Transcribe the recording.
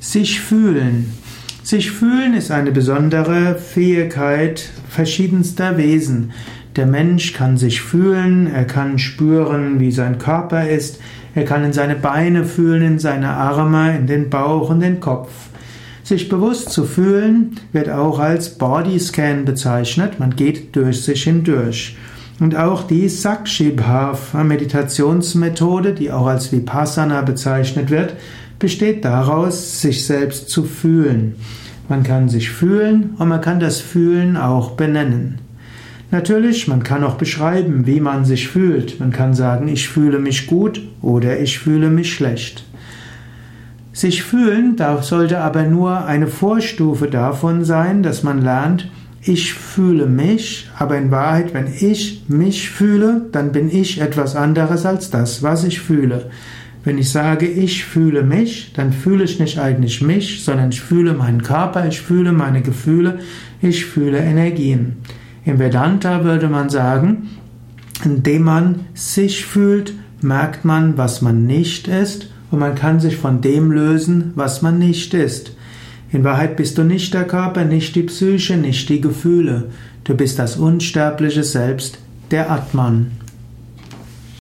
Sich fühlen. Sich fühlen ist eine besondere Fähigkeit verschiedenster Wesen. Der Mensch kann sich fühlen, er kann spüren, wie sein Körper ist, er kann in seine Beine fühlen, in seine Arme, in den Bauch und den Kopf. Sich bewusst zu fühlen wird auch als Bodyscan bezeichnet, man geht durch sich hindurch. Und auch die Sakshibhav Meditationsmethode, die auch als Vipassana bezeichnet wird, besteht daraus, sich selbst zu fühlen. Man kann sich fühlen und man kann das Fühlen auch benennen. Natürlich, man kann auch beschreiben, wie man sich fühlt. Man kann sagen, ich fühle mich gut oder ich fühle mich schlecht. Sich fühlen sollte aber nur eine Vorstufe davon sein, dass man lernt, ich fühle mich, aber in Wahrheit, wenn ich mich fühle, dann bin ich etwas anderes als das, was ich fühle. Wenn ich sage, ich fühle mich, dann fühle ich nicht eigentlich mich, sondern ich fühle meinen Körper, ich fühle meine Gefühle, ich fühle Energien. Im Vedanta würde man sagen, indem man sich fühlt, merkt man, was man nicht ist und man kann sich von dem lösen, was man nicht ist. In Wahrheit bist du nicht der Körper, nicht die Psyche, nicht die Gefühle. Du bist das unsterbliche Selbst, der Atman.